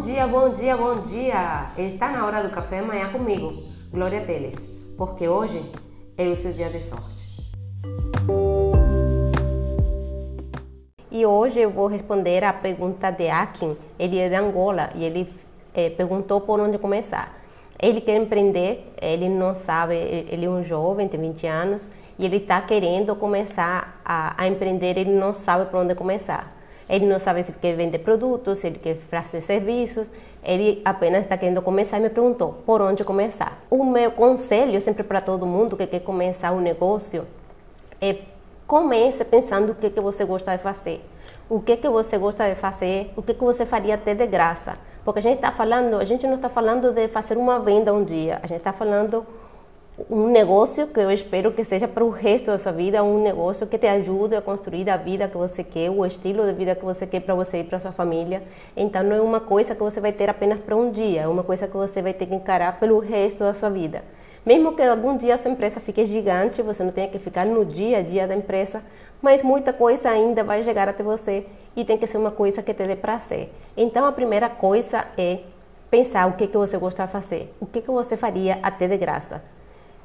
Bom dia, bom dia, bom dia! Está na hora do café amanhã comigo, Glória Teles, porque hoje é o seu dia de sorte. E hoje eu vou responder a pergunta de Akin, ele é de Angola e ele é, perguntou por onde começar. Ele quer empreender, ele não sabe, ele é um jovem, tem 20 anos, e ele está querendo começar a, a empreender, ele não sabe por onde começar. Ele não sabe se quer vender produtos, se ele quer fazer serviços. Ele apenas está querendo começar e me perguntou por onde começar. O meu conselho, sempre para todo mundo que quer começar um negócio, é comece pensando o que, que você gosta de fazer. O que, que você gosta de fazer, o que, que você faria até de graça. Porque a gente está falando, a gente não está falando de fazer uma venda um dia, a gente está falando um negócio que eu espero que seja para o resto da sua vida, um negócio que te ajude a construir a vida que você quer, o estilo de vida que você quer para você e para sua família. Então não é uma coisa que você vai ter apenas para um dia, é uma coisa que você vai ter que encarar pelo resto da sua vida. Mesmo que algum dia a sua empresa fique gigante, você não tenha que ficar no dia a dia da empresa, mas muita coisa ainda vai chegar até você e tem que ser uma coisa que te dê prazer. Então a primeira coisa é pensar o que, que você gosta de fazer, o que, que você faria até de graça.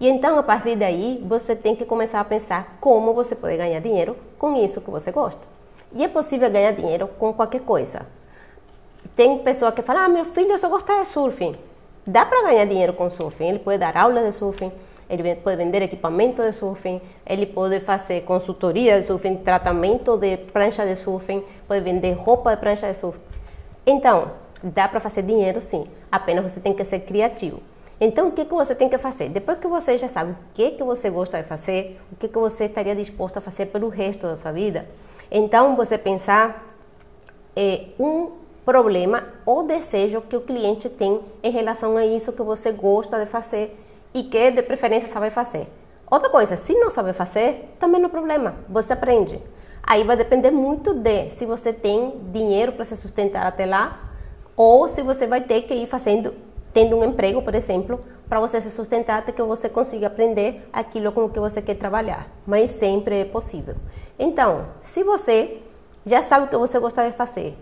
E então, a partir daí, você tem que começar a pensar como você pode ganhar dinheiro com isso que você gosta. E é possível ganhar dinheiro com qualquer coisa. Tem pessoa que fala: Ah, meu filho só gosta de surfing. Dá para ganhar dinheiro com surfing. Ele pode dar aula de surfing, ele pode vender equipamento de surfing, ele pode fazer consultoria de surfing, tratamento de prancha de surfing, pode vender roupa de prancha de surfing. Então, dá para fazer dinheiro sim, apenas você tem que ser criativo. Então, o que, que você tem que fazer? Depois que você já sabe o que, que você gosta de fazer, o que, que você estaria disposto a fazer pelo resto da sua vida, então você pensar é, um problema ou desejo que o cliente tem em relação a isso que você gosta de fazer e que de preferência sabe fazer. Outra coisa, se não sabe fazer, também não é problema, você aprende. Aí vai depender muito de se você tem dinheiro para se sustentar até lá ou se você vai ter que ir fazendo tendo um emprego, por exemplo, para você se sustentar até que você consiga aprender aquilo com o que você quer trabalhar. Mas sempre é possível. Então, se você já sabe o que você gosta de fazer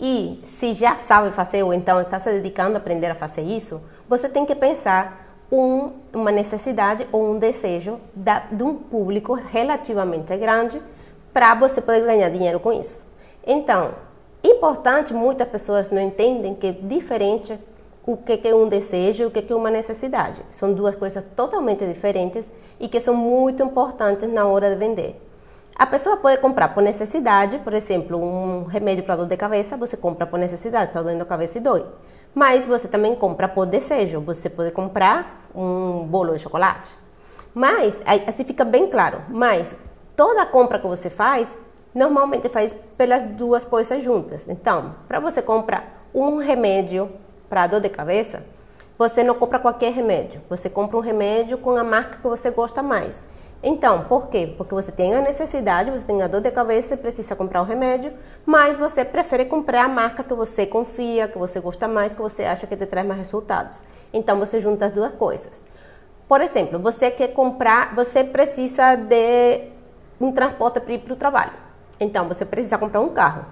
e se já sabe fazer ou então está se dedicando a aprender a fazer isso, você tem que pensar um, uma necessidade ou um desejo da, de um público relativamente grande para você poder ganhar dinheiro com isso. Então, importante, muitas pessoas não entendem que é diferente o que é um desejo e o que é uma necessidade. São duas coisas totalmente diferentes e que são muito importantes na hora de vender. A pessoa pode comprar por necessidade, por exemplo, um remédio para dor de cabeça, você compra por necessidade, está doendo a cabeça e dói. Mas você também compra por desejo, você pode comprar um bolo de chocolate. Mas, assim fica bem claro, mas toda compra que você faz, normalmente faz pelas duas coisas juntas. Então, para você comprar um remédio para dor de cabeça, você não compra qualquer remédio. Você compra um remédio com a marca que você gosta mais. Então, por quê? Porque você tem a necessidade, você tem a dor de cabeça e precisa comprar o remédio, mas você prefere comprar a marca que você confia, que você gosta mais, que você acha que te traz mais resultados. Então, você junta as duas coisas. Por exemplo, você quer comprar, você precisa de um transporte para ir para o trabalho. Então, você precisa comprar um carro.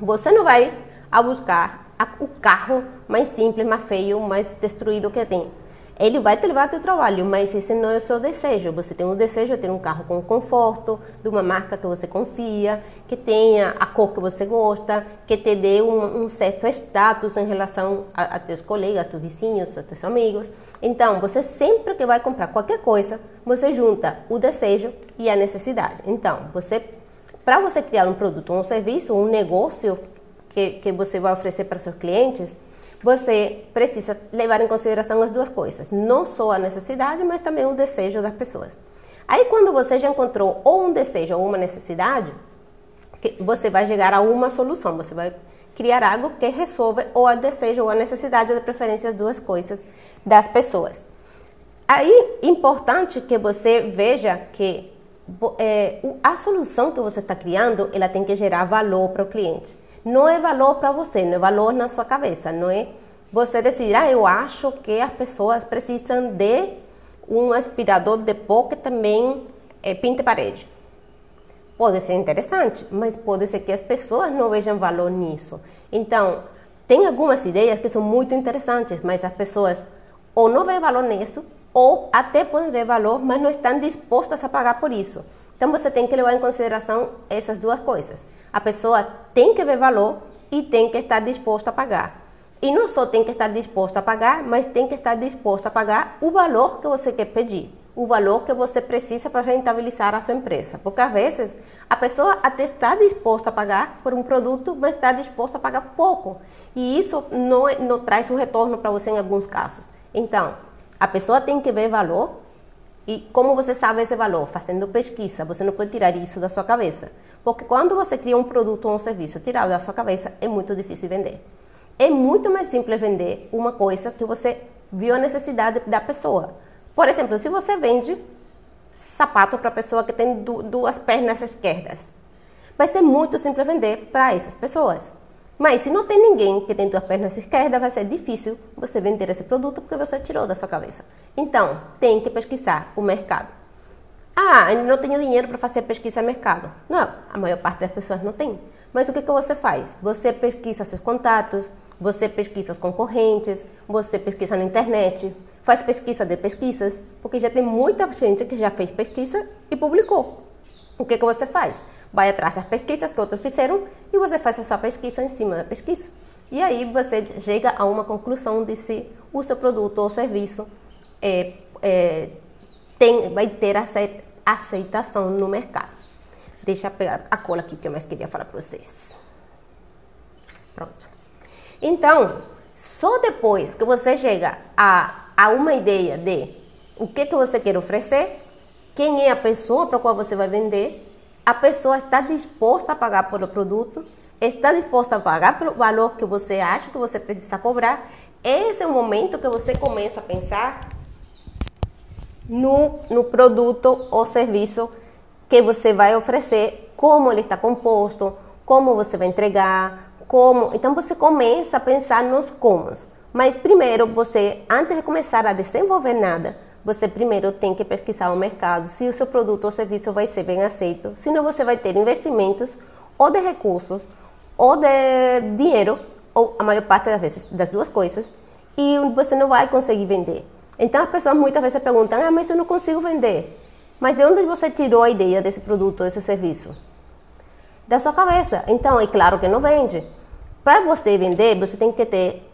Você não vai a buscar o carro mais simples, mais feio, mais destruído que tem. Ele vai te levar até o trabalho, mas esse não é o seu desejo. Você tem um desejo de ter um carro com conforto, de uma marca que você confia, que tenha a cor que você gosta, que te dê um, um certo status em relação a, a teus colegas, teus vizinhos, a teus amigos. Então, você sempre que vai comprar qualquer coisa, você junta o desejo e a necessidade. Então, você, para você criar um produto, um serviço, um negócio que, que você vai oferecer para seus clientes, você precisa levar em consideração as duas coisas, não só a necessidade, mas também o desejo das pessoas. Aí, quando você já encontrou ou um desejo ou uma necessidade, você vai chegar a uma solução, você vai criar algo que resolve ou a desejo ou a necessidade, ou de preferência, as duas coisas das pessoas. Aí, importante que você veja que é, a solução que você está criando, ela tem que gerar valor para o cliente não é valor para você, não é valor na sua cabeça, não é você decidir, ah, eu acho que as pessoas precisam de um aspirador de pó que também é, pinte parede. Pode ser interessante, mas pode ser que as pessoas não vejam valor nisso. Então, tem algumas ideias que são muito interessantes, mas as pessoas ou não veem valor nisso, ou até podem ver valor, mas não estão dispostas a pagar por isso. Então você tem que levar em consideração essas duas coisas. A pessoa tem que ver valor e tem que estar disposta a pagar. E não só tem que estar disposto a pagar, mas tem que estar disposto a pagar o valor que você quer pedir, o valor que você precisa para rentabilizar a sua empresa. Porque às vezes a pessoa até está disposta a pagar por um produto, mas está disposta a pagar pouco. E isso não, é, não traz um retorno para você em alguns casos. Então, a pessoa tem que ver valor. E como você sabe esse valor? Fazendo pesquisa. Você não pode tirar isso da sua cabeça. Porque quando você cria um produto ou um serviço tirado da sua cabeça, é muito difícil vender. É muito mais simples vender uma coisa que você viu a necessidade da pessoa. Por exemplo, se você vende sapato para a pessoa que tem duas pernas esquerdas, vai ser muito simples vender para essas pessoas. Mas se não tem ninguém que tem duas pernas esquerdas, vai ser difícil você vender esse produto porque você tirou da sua cabeça. Então, tem que pesquisar o mercado. Ah, eu não tenho dinheiro para fazer pesquisa de mercado. Não, a maior parte das pessoas não tem. Mas o que, que você faz? Você pesquisa seus contatos, você pesquisa os concorrentes, você pesquisa na internet, faz pesquisa de pesquisas, porque já tem muita gente que já fez pesquisa e publicou. O que, que você faz? Vai atrás das pesquisas que outros fizeram e você faz a sua pesquisa em cima da pesquisa. E aí você chega a uma conclusão de se o seu produto ou serviço é, é, tem, vai ter aceitação no mercado. Deixa eu pegar a cola aqui que eu mais queria falar para vocês. Pronto. Então, só depois que você chega a, a uma ideia de o que, que você quer oferecer, quem é a pessoa para qual você vai vender, a pessoa está disposta a pagar pelo produto, está disposta a pagar pelo valor que você acha que você precisa cobrar, esse é o momento que você começa a pensar no, no produto ou serviço que você vai oferecer, como ele está composto, como você vai entregar, como. Então você começa a pensar nos comos. Mas primeiro você, antes de começar a desenvolver nada, você primeiro tem que pesquisar o mercado, se o seu produto ou serviço vai ser bem aceito, senão você vai ter investimentos ou de recursos ou de dinheiro, ou a maior parte das vezes das duas coisas, e você não vai conseguir vender. Então as pessoas muitas vezes perguntam: "Ah, mas eu não consigo vender". Mas de onde você tirou a ideia desse produto, desse serviço? Da sua cabeça. Então, é claro que não vende. Para você vender, você tem que ter,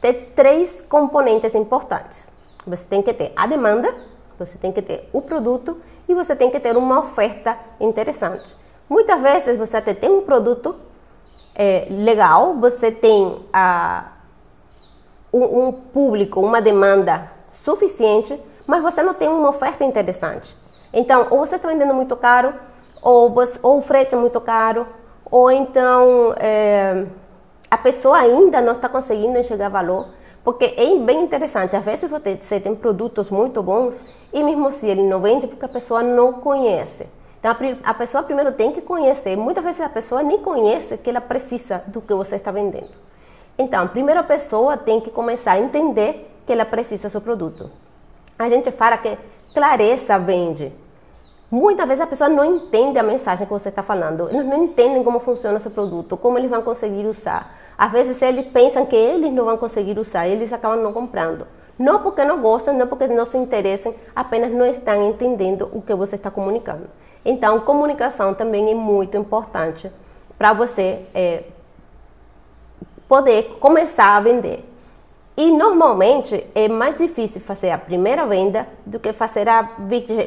ter três componentes importantes. Você tem que ter a demanda, você tem que ter o produto e você tem que ter uma oferta interessante. Muitas vezes você até tem um produto é, legal, você tem um, um público, uma demanda suficiente, mas você não tem uma oferta interessante. Então, ou você está vendendo muito caro, ou, você, ou o frete é muito caro, ou então é, a pessoa ainda não está conseguindo enxergar valor, porque é bem interessante. Às vezes você tem produtos muito bons e mesmo assim ele não vende porque a pessoa não conhece. Então a pessoa primeiro tem que conhecer. Muitas vezes a pessoa nem conhece que ela precisa do que você está vendendo. Então, primeiro a pessoa tem que começar a entender que ela precisa do seu produto. A gente fala que clareza vende. Muitas vezes a pessoa não entende a mensagem que você está falando, eles não entendem como funciona seu produto, como eles vão conseguir usar. Às vezes eles pensam que eles não vão conseguir usar, eles acabam não comprando. Não porque não gostam, não porque não se interessem, apenas não estão entendendo o que você está comunicando. Então, comunicação também é muito importante para você é, poder começar a vender. E normalmente é mais difícil fazer a primeira venda do que fazer a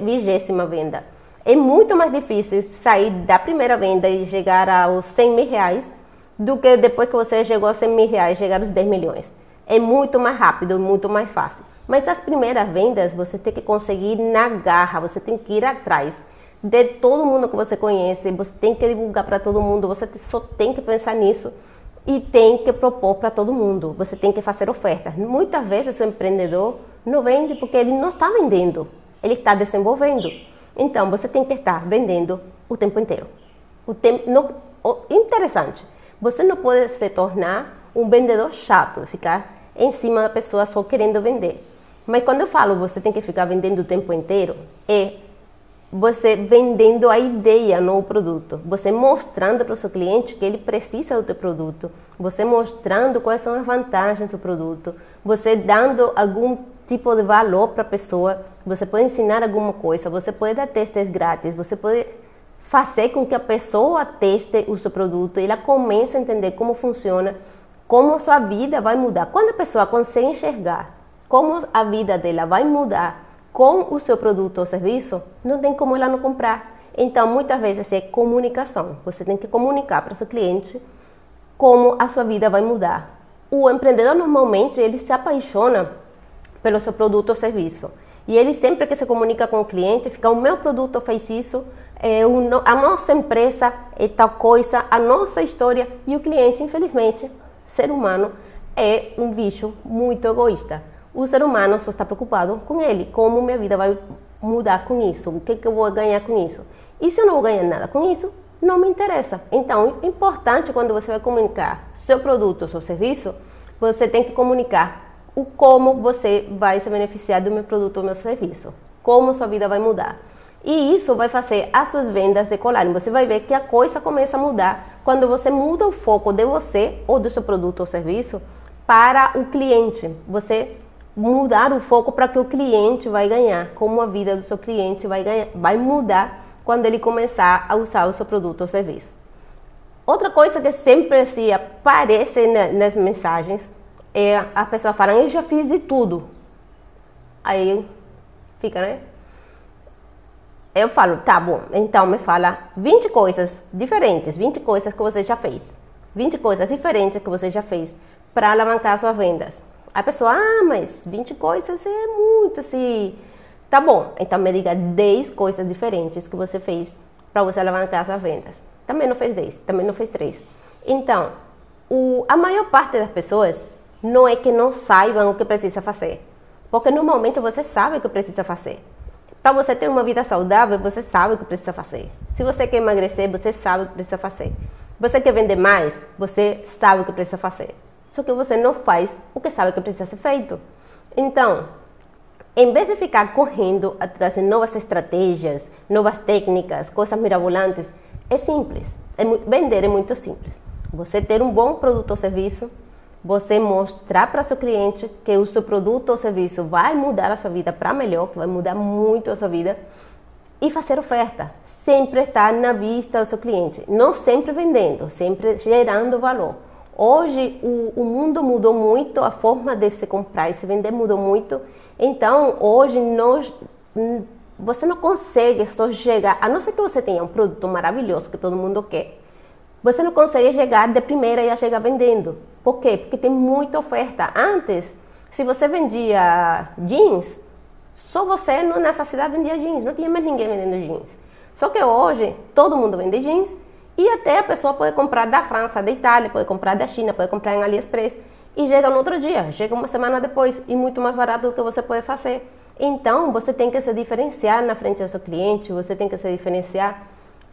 vigésima venda. É muito mais difícil sair da primeira venda e chegar aos 100 mil reais do que depois que você chegou aos 100 mil reais, chegar aos 10 milhões. É muito mais rápido, muito mais fácil. Mas as primeiras vendas você tem que conseguir na garra, você tem que ir atrás de todo mundo que você conhece, você tem que divulgar para todo mundo, você só tem que pensar nisso e tem que propor para todo mundo. Você tem que fazer ofertas. Muitas vezes o empreendedor não vende porque ele não está vendendo, ele está desenvolvendo. Então, você tem que estar vendendo o tempo inteiro. O tempo, interessante, você não pode se tornar um vendedor chato, ficar em cima da pessoa só querendo vender. Mas quando eu falo você tem que ficar vendendo o tempo inteiro, é você vendendo a ideia, não o produto. Você mostrando para o seu cliente que ele precisa do teu produto. Você mostrando quais são as vantagens do produto. Você dando algum tipo de valor para a pessoa. Você pode ensinar alguma coisa. Você pode dar testes grátis. Você pode fazer com que a pessoa teste o seu produto e ela comece a entender como funciona, como a sua vida vai mudar. Quando a pessoa consegue enxergar como a vida dela vai mudar com o seu produto ou serviço, não tem como ela não comprar. Então, muitas vezes é comunicação. Você tem que comunicar para o seu cliente como a sua vida vai mudar. O empreendedor normalmente ele se apaixona pelo seu produto ou serviço. E ele sempre que se comunica com o cliente, fica o meu produto fez isso, é, a nossa empresa é tal coisa, a nossa história e o cliente, infelizmente, ser humano é um bicho muito egoísta. O ser humano só está preocupado com ele, como minha vida vai mudar com isso, o que, que eu vou ganhar com isso. E se eu não vou ganhar nada com isso, não me interessa. Então, é importante quando você vai comunicar seu produto, seu serviço, você tem que comunicar o como você vai se beneficiar do meu produto ou meu serviço, como sua vida vai mudar. E isso vai fazer as suas vendas decolarem. Você vai ver que a coisa começa a mudar quando você muda o foco de você ou do seu produto ou serviço para o cliente. Você mudar o foco para que o cliente vai ganhar, como a vida do seu cliente vai ganhar, vai mudar quando ele começar a usar o seu produto ou serviço. Outra coisa que sempre se aparece nas mensagens é a pessoa falando, eu já fiz de tudo. Aí fica, né? Eu falo, tá bom, então me fala 20 coisas diferentes, 20 coisas que você já fez. 20 coisas diferentes que você já fez para alavancar suas vendas. A pessoa, ah, mas 20 coisas é muito assim. Tá bom, então me diga 10 coisas diferentes que você fez para você alavancar suas vendas. Também não fez 10, também não fez 3. Então, o, a maior parte das pessoas não é que não saibam o que precisa fazer. Porque normalmente você sabe o que precisa fazer. Para você ter uma vida saudável, você sabe o que precisa fazer. Se você quer emagrecer, você sabe o que precisa fazer. Você quer vender mais, você sabe o que precisa fazer só que você não faz o que sabe que precisa ser feito. Então, em vez de ficar correndo atrás de novas estratégias, novas técnicas, coisas mirabolantes, é simples. É, vender é muito simples. Você ter um bom produto ou serviço, você mostrar para seu cliente que o seu produto ou serviço vai mudar a sua vida para melhor, que vai mudar muito a sua vida, e fazer oferta. Sempre estar na vista do seu cliente. Não sempre vendendo, sempre gerando valor. Hoje o, o, mundo mudou muito, a forma de se comprar e se vender mudou muito. Então hoje nós, você não consegue só chegar, a não ser que você tenha um produto maravilhoso que todo mundo quer. Você não consegue chegar de primeira e chegar vendendo. Por quê? Porque tem muita oferta. Antes, se você vendia jeans, só você nessa cidade vendia jeans, não tinha mais ninguém vendendo jeans. Só que hoje todo mundo vende jeans e até a pessoa pode comprar da França, da Itália, pode comprar da China, pode comprar em AliExpress e chega no outro dia, chega uma semana depois e muito mais barato do que você pode fazer. Então, você tem que se diferenciar na frente do seu cliente, você tem que se diferenciar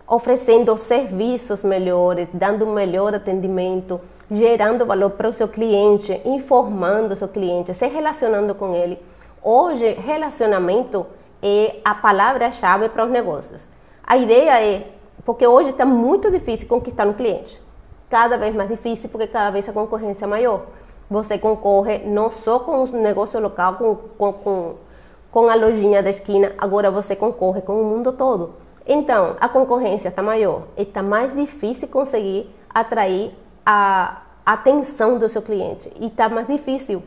oferecendo serviços melhores, dando um melhor atendimento, gerando valor para o seu cliente, informando o seu cliente, se relacionando com ele. Hoje, relacionamento é a palavra-chave para os negócios. A ideia é porque hoje está muito difícil conquistar um cliente. Cada vez mais difícil, porque cada vez a concorrência é maior. Você concorre não só com o negócio local, com, com, com, com a lojinha da esquina, agora você concorre com o mundo todo. Então, a concorrência está maior e está mais difícil conseguir atrair a atenção do seu cliente. E está mais difícil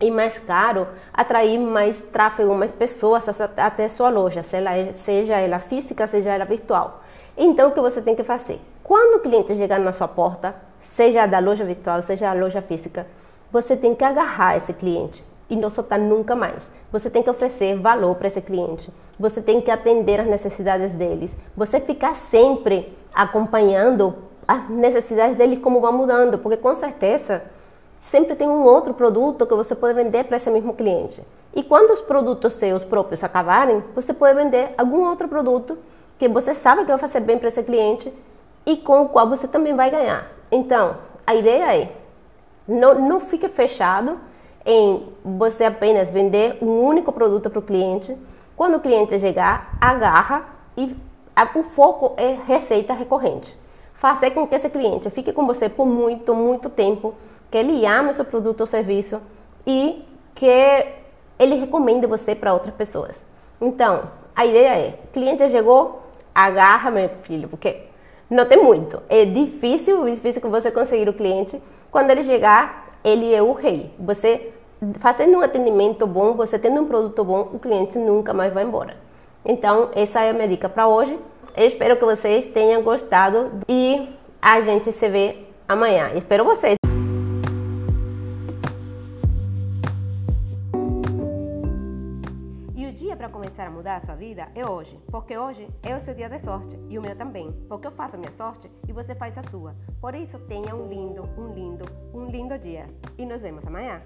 e mais caro atrair mais tráfego, mais pessoas até sua loja, seja ela física, seja ela virtual. Então, o que você tem que fazer? Quando o cliente chegar na sua porta, seja da loja virtual, seja da loja física, você tem que agarrar esse cliente e não soltar nunca mais. Você tem que oferecer valor para esse cliente. Você tem que atender as necessidades deles. Você ficar sempre acompanhando as necessidades deles como vão mudando, porque com certeza sempre tem um outro produto que você pode vender para esse mesmo cliente. E quando os produtos seus próprios acabarem, você pode vender algum outro produto que você sabe que vai fazer bem para esse cliente e com o qual você também vai ganhar. Então, a ideia é não, não fique fechado em você apenas vender um único produto para o cliente, Quando o cliente chegar, agarra e o foco é receita recorrente. Fazer com que esse cliente fique com você por muito, muito tempo, que ele ame seu produto ou serviço e que ele recomende você para outras pessoas. Então, a ideia é, cliente chegou, agarra meu filho, porque não tem muito. É difícil, difícil que você conseguir o cliente. Quando ele chegar, ele é o rei. Você fazendo um atendimento bom, você tendo um produto bom, o cliente nunca mais vai embora. Então, essa é a minha dica para hoje. Eu espero que vocês tenham gostado e a gente se vê amanhã. Espero vocês. Começar a mudar a sua vida é hoje, porque hoje é o seu dia de sorte e o meu também, porque eu faço a minha sorte e você faz a sua. Por isso, tenha um lindo, um lindo, um lindo dia. E nos vemos amanhã.